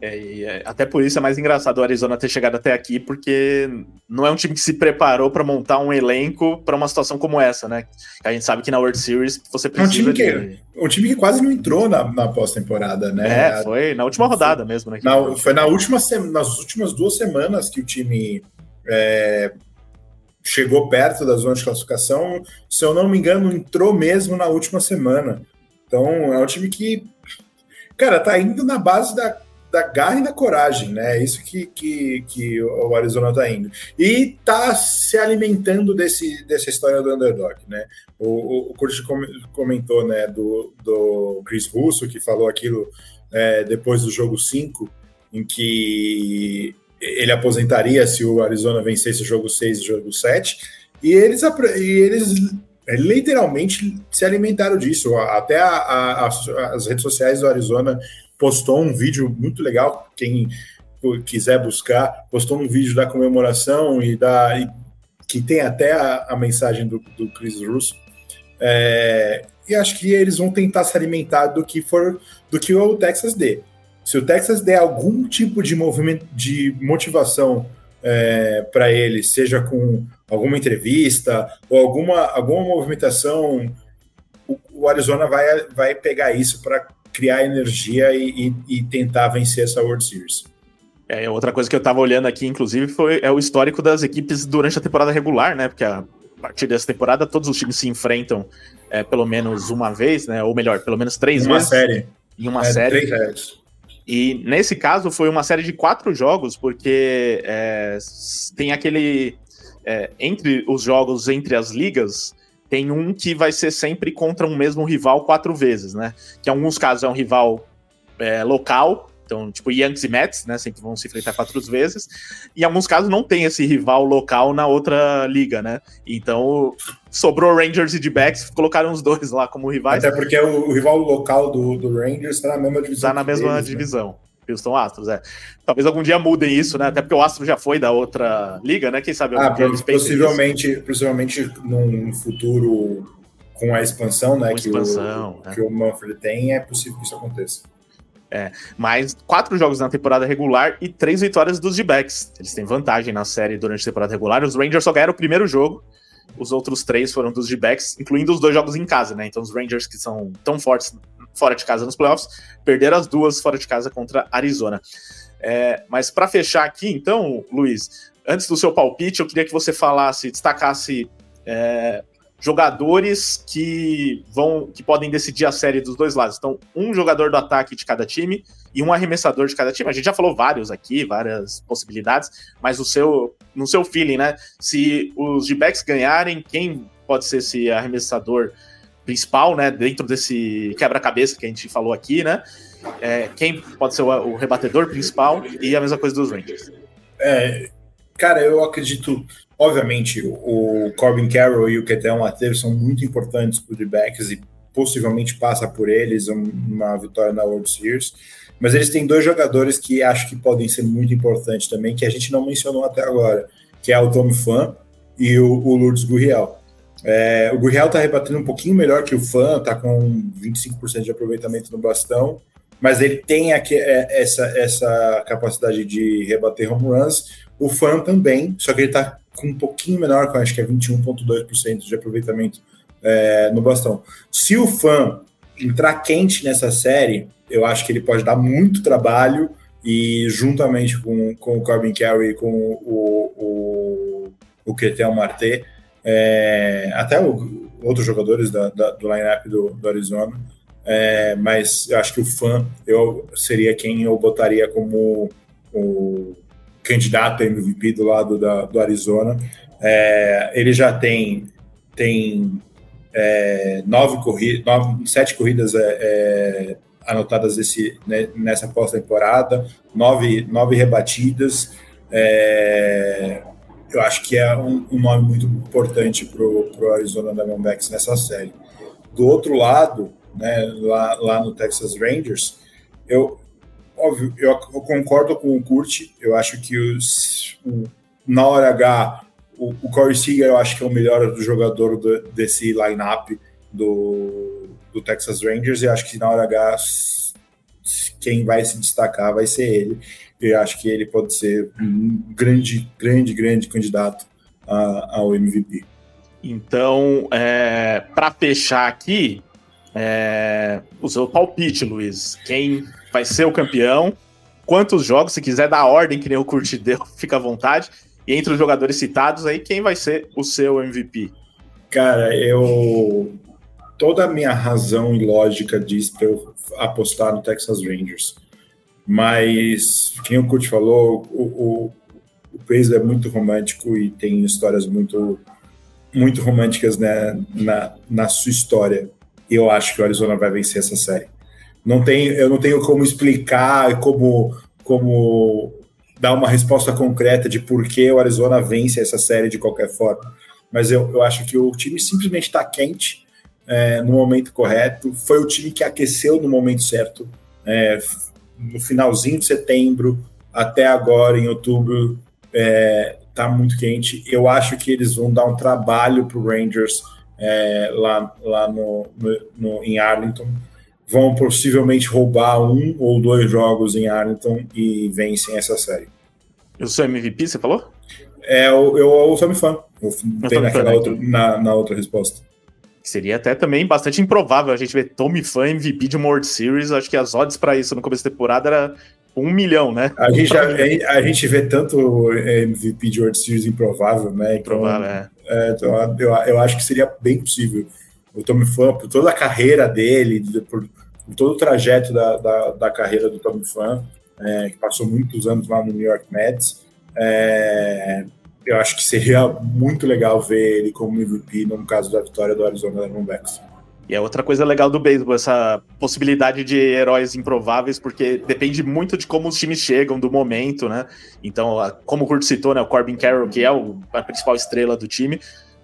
É, é, até por isso é mais engraçado o Arizona ter chegado até aqui, porque não é um time que se preparou para montar um elenco para uma situação como essa, né? A gente sabe que na World Series você precisa. É um time que, de... um time que quase não entrou na, na pós-temporada, né? É, foi na última rodada foi, mesmo, né? Na, foi na última nas últimas duas semanas que o time é, chegou perto da zona de classificação. Se eu não me engano, entrou mesmo na última semana. Então, é um time que, cara, tá indo na base da, da garra e da coragem, né? É isso que, que, que o Arizona tá indo. E tá se alimentando desse, dessa história do underdog, né? O, o, Curtis comentou, né, do, do Chris Russo, que falou aquilo é, depois do jogo 5, em que ele aposentaria se o Arizona vencesse o jogo 6 e o jogo 7. E eles, e eles literalmente se alimentaram disso. Até a, a, as redes sociais do Arizona postou um vídeo muito legal, quem quiser buscar, postou um vídeo da comemoração e da e, que tem até a, a mensagem do, do Chris Russo. É, e acho que eles vão tentar se alimentar do que for do que o Texas dê. Se o Texas der algum tipo de movimento de motivação é, para ele, seja com alguma entrevista ou alguma, alguma movimentação, o, o Arizona vai, vai pegar isso para criar energia e, e, e, tentar vencer essa World Series. É, outra coisa que eu estava olhando aqui, inclusive, foi é o histórico das equipes durante a temporada regular, né? Porque a partir dessa temporada todos os times se enfrentam é, pelo menos uma vez, né? Ou melhor, pelo menos três uma vezes. Série. Em uma é, série. Três e nesse caso foi uma série de quatro jogos, porque é, tem aquele. É, entre os jogos entre as ligas, tem um que vai ser sempre contra um mesmo rival quatro vezes, né? Que em alguns casos é um rival é, local, então, tipo, Yankees e Mets, né? Sempre vão se enfrentar quatro vezes. E em alguns casos não tem esse rival local na outra liga, né? Então, sobrou Rangers e D-backs, colocaram os dois lá como rivais. Até porque o, o rival local do, do Rangers está na mesma divisão. Está na mesma né? divisão. Né? Houston Astros, é. Talvez algum dia mudem isso, né? Até porque o Astros já foi da outra liga, né? Quem sabe ah, possivelmente, possivelmente num futuro com a expansão, né? Com que, expansão, o, né? que o Manfred tem, é possível que isso aconteça. É, mas quatro jogos na temporada regular e três vitórias dos D-backs. Eles têm vantagem na série durante a temporada regular. Os Rangers só ganharam o primeiro jogo, os outros três foram dos D-backs, incluindo os dois jogos em casa, né? Então os Rangers, que são tão fortes fora de casa nos playoffs, perderam as duas fora de casa contra Arizona. É, mas para fechar aqui, então, Luiz, antes do seu palpite, eu queria que você falasse, destacasse é, jogadores que vão que podem decidir a série dos dois lados. Então, um jogador do ataque de cada time e um arremessador de cada time. A gente já falou vários aqui, várias possibilidades, mas o seu no seu feeling, né? Se os D-backs ganharem, quem pode ser esse arremessador principal, né? Dentro desse quebra-cabeça que a gente falou aqui, né? É, quem pode ser o, o, rebatedor principal e a mesma coisa dos Rangers. É, cara, eu acredito Obviamente, o Corbin Carroll e o Ketel Mateus são muito importantes para backs e possivelmente passa por eles uma vitória na World Series. Mas eles têm dois jogadores que acho que podem ser muito importantes também, que a gente não mencionou até agora, que é o Tom Fan e o, o Lourdes Gurriel. É, o Gurriel está rebatendo um pouquinho melhor que o Fan, está com 25% de aproveitamento no bastão, mas ele tem aqui, é, essa, essa capacidade de rebater home runs. O Fan também, só que ele está com um pouquinho menor, acho que é 21,2% de aproveitamento é, no bastão. Se o fã entrar quente nessa série, eu acho que ele pode dar muito trabalho e juntamente com, com o Corbin Carey, com o, o, o Ketel Marte, é, até o, outros jogadores da, da, do lineup do, do Arizona, é, mas eu acho que o fã eu seria quem eu botaria como o candidato a MVP do lado da, do Arizona. É, ele já tem, tem é, nove corridas, sete corridas é, é, anotadas esse, né, nessa pós-temporada, nove, nove rebatidas. É, eu acho que é um, um nome muito importante para o Arizona Diamondbacks nessa série. Do outro lado, né, lá, lá no Texas Rangers, eu, óbvio, eu, eu, concordo com o Kurt, eu acho que os, o, na hora H, o, o Corey Seager eu acho que é o melhor do jogador do, desse lineup do, do Texas Rangers, e acho que na hora H quem vai se destacar vai ser ele. Eu acho que ele pode ser um grande, grande, grande candidato a, ao MVP. Então, é, para fechar aqui, é, o seu palpite, Luiz. Quem vai ser o campeão? Quantos jogos? Se quiser dar ordem, que nem o Curti deu, fica à vontade. E entre os jogadores citados aí, quem vai ser o seu MVP? Cara, eu. Toda a minha razão e lógica diz para eu apostar no Texas Rangers. Mas, quem o Kurt falou, o, o, o é muito romântico e tem histórias muito, muito românticas né, na, na sua história eu acho que o Arizona vai vencer essa série. Não tem, eu não tenho como explicar, como, como dar uma resposta concreta de por que o Arizona vence essa série de qualquer forma. Mas eu, eu acho que o time simplesmente está quente é, no momento correto. Foi o time que aqueceu no momento certo. É, no finalzinho de setembro até agora, em outubro, é, tá muito quente. Eu acho que eles vão dar um trabalho para o Rangers é, lá, lá no, no, no, em Arlington. Vão possivelmente roubar um ou dois jogos em Arlington e vencem essa série. O seu MVP, você falou? É, eu, eu, eu sou fã. Tem naquela outra, na, na outra resposta. Seria até também bastante improvável a gente ver Tommy Fan MVP de uma World Series. Acho que as odds para isso no começo da temporada era um milhão, né? A gente, já, a, gente vê tanto MVP de World Series improvável, né? Então, improvável, é. é então, eu, eu acho que seria bem possível. O Tommy Fan, por toda a carreira dele, por, por todo o trajeto da, da, da carreira do Tommy Fan, é, que passou muitos anos lá no New York Mets, é, eu acho que seria muito legal ver ele como MVP no caso da vitória do Arizona Diamondbacks. E é outra coisa legal do beisebol, essa possibilidade de heróis improváveis, porque depende muito de como os times chegam, do momento, né? Então, como o Kurt citou, né, o Corbin Carroll, que é o, a principal estrela do time,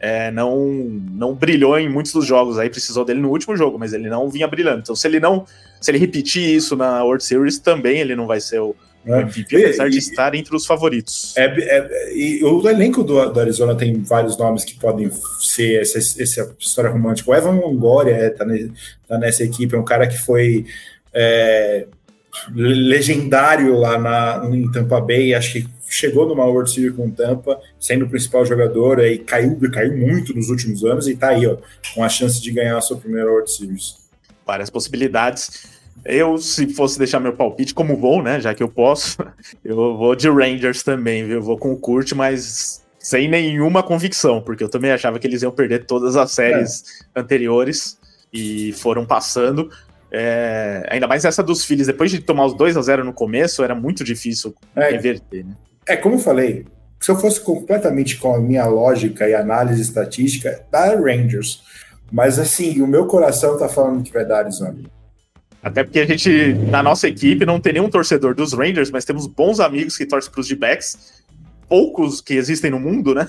é, não, não brilhou em muitos dos jogos. Aí precisou dele no último jogo, mas ele não vinha brilhando. Então, se ele não, se ele repetir isso na World Series, também ele não vai ser o, MVP, é, apesar e, de estar entre os favoritos. É, é, e o elenco do, do, Arizona tem vários nomes que podem ser essa, essa história romântica. O Evan Longoria é, tá, tá, nessa equipe, é um cara que foi é, legendário lá na, em Tampa Bay, acho que chegou numa World Series com Tampa, sendo o principal jogador, e caiu, caiu muito nos últimos anos, e tá aí, ó, com a chance de ganhar a sua primeira World Series. Várias possibilidades. Eu, se fosse deixar meu palpite, como vou, né? Já que eu posso, eu vou de Rangers também, viu? Eu vou com o Kurt, mas sem nenhuma convicção, porque eu também achava que eles iam perder todas as séries é. anteriores e foram passando. É, ainda mais essa dos filhos, depois de tomar os 2 a 0 no começo, era muito difícil é, reverter, né? É, como eu falei, se eu fosse completamente com a minha lógica e análise estatística, dá Rangers. Mas assim, o meu coração tá falando que vai dar Arizona. Até porque a gente, na nossa equipe, não tem nenhum torcedor dos Rangers, mas temos bons amigos que torcem para os D-backs, poucos que existem no mundo, né?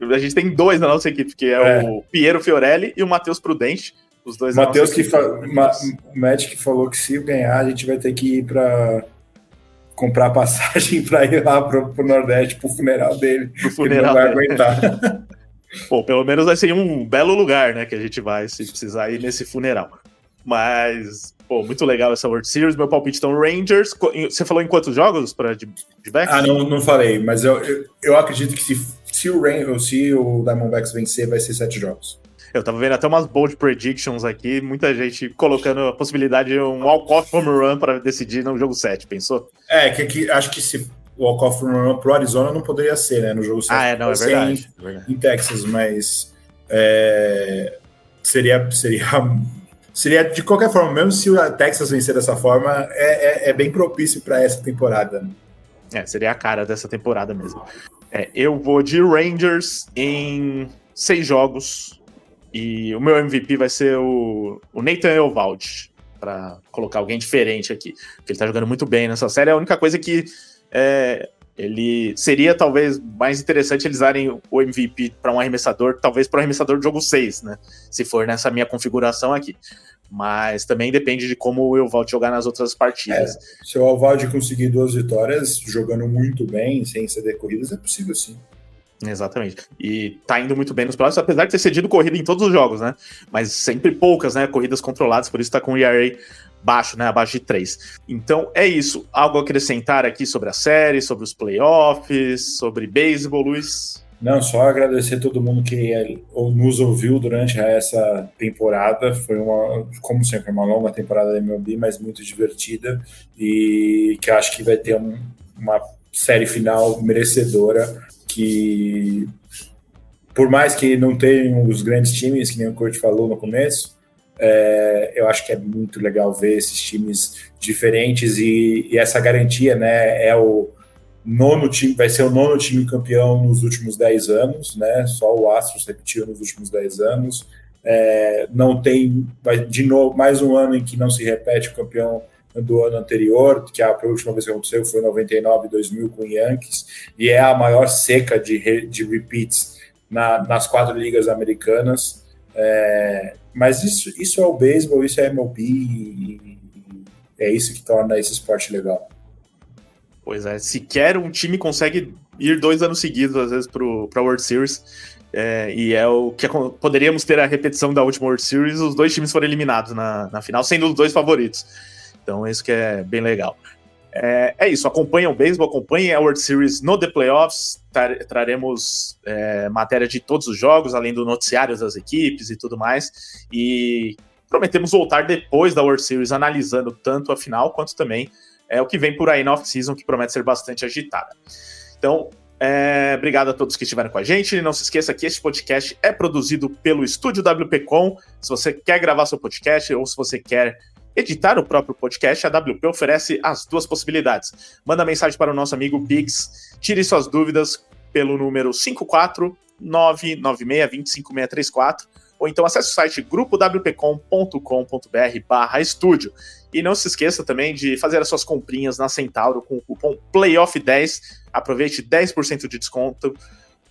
A gente tem dois na nossa equipe, que é, é. o Piero Fiorelli e o Matheus Prudente. Os dois Matheus que fa... Ma... o Matt que falou que se ganhar, a gente vai ter que ir para comprar passagem para ir lá pro, pro Nordeste pro funeral dele. Pro funeral. Ele não vai aguentar. Pô, pelo menos vai ser um belo lugar, né? Que a gente vai se precisar ir nesse funeral. Mas Pô, muito legal essa World Series. Meu palpite então Rangers. Você falou em quantos jogos para de, de Ah, não, não falei, mas eu, eu, eu acredito que se, se o Rangers, se o Diamondbacks vencer, vai ser sete jogos. Eu tava vendo até umas bold predictions aqui, muita gente colocando a possibilidade de um walk-off home run para decidir no jogo 7, pensou? É, que, que acho que se o walk-off home run pro Arizona não poderia ser, né, no jogo 7. Ah, é, não, é verdade, em, é verdade. Em Texas, mas é, seria, seria seria de qualquer forma, mesmo se o Texas vencer dessa forma, é, é, é bem propício para essa temporada. Né? É, seria a cara dessa temporada mesmo. É, eu vou de Rangers em seis jogos e o meu MVP vai ser o, o Nathan Eovaldi, para colocar alguém diferente aqui, porque ele tá jogando muito bem nessa série. É a única coisa que é, ele seria talvez mais interessante eles darem o MVP para um arremessador, talvez para o arremessador do jogo 6, né? Se for nessa minha configuração aqui. Mas também depende de como o Evaldo jogar nas outras partidas. É, se o Evaldo conseguir duas vitórias, jogando muito bem, sem ceder corridas, é possível sim. Exatamente. E tá indo muito bem nos playoffs, apesar de ter cedido corrida em todos os jogos, né? Mas sempre poucas, né? Corridas controladas, por isso tá com o ERA baixo, né? Abaixo de 3. Então é isso. Algo a acrescentar aqui sobre a série, sobre os playoffs, sobre beisebol, Luiz? Não, só agradecer todo mundo que é, nos ouviu durante essa temporada. Foi uma, como sempre, uma longa temporada da MLB, mas muito divertida e que acho que vai ter um, uma série final merecedora que por mais que não tenham os grandes times, que nem o Kurt falou no começo, é, eu acho que é muito legal ver esses times diferentes e, e, essa garantia, né, é o nono time, vai ser o nono time campeão nos últimos 10 anos, né, só o Astros repetiu nos últimos 10 anos, é, não tem, vai de novo, mais um ano em que não se repete o campeão do ano anterior, que a última vez que aconteceu foi em 99 2000 com Yankees, e é a maior seca de, de repeats na, nas quatro ligas americanas, é, mas isso, isso é o beisebol, isso é MLB e, é isso que torna esse esporte legal. Pois é, sequer um time consegue ir dois anos seguidos, às vezes, para a World Series. É, e é o que poderíamos ter a repetição da última World Series, os dois times foram eliminados na, na final, sendo os dois favoritos. Então, isso que é bem legal. É, é isso, acompanhem o beisebol, acompanhem a World Series no The Playoffs, traremos é, matéria de todos os jogos, além do noticiário das equipes e tudo mais, e prometemos voltar depois da World Series, analisando tanto a final quanto também é, o que vem por aí na off-season, que promete ser bastante agitada. Então, é, obrigado a todos que estiveram com a gente. Não se esqueça que este podcast é produzido pelo Estúdio WPcom. Se você quer gravar seu podcast ou se você quer editar o próprio podcast, a WP oferece as duas possibilidades. Manda mensagem para o nosso amigo Pix, tire suas dúvidas pelo número 54996256634 ou então acesse o site grupowpcom.com.br barra estúdio. E não se esqueça também de fazer as suas comprinhas na Centauro com o cupom PLAYOFF10. Aproveite 10% de desconto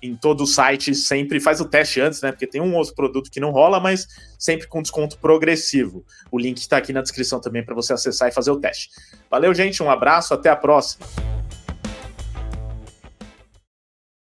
em todo o site, sempre faz o teste antes, né? Porque tem um outro produto que não rola, mas sempre com desconto progressivo. O link está aqui na descrição também para você acessar e fazer o teste. Valeu, gente, um abraço, até a próxima.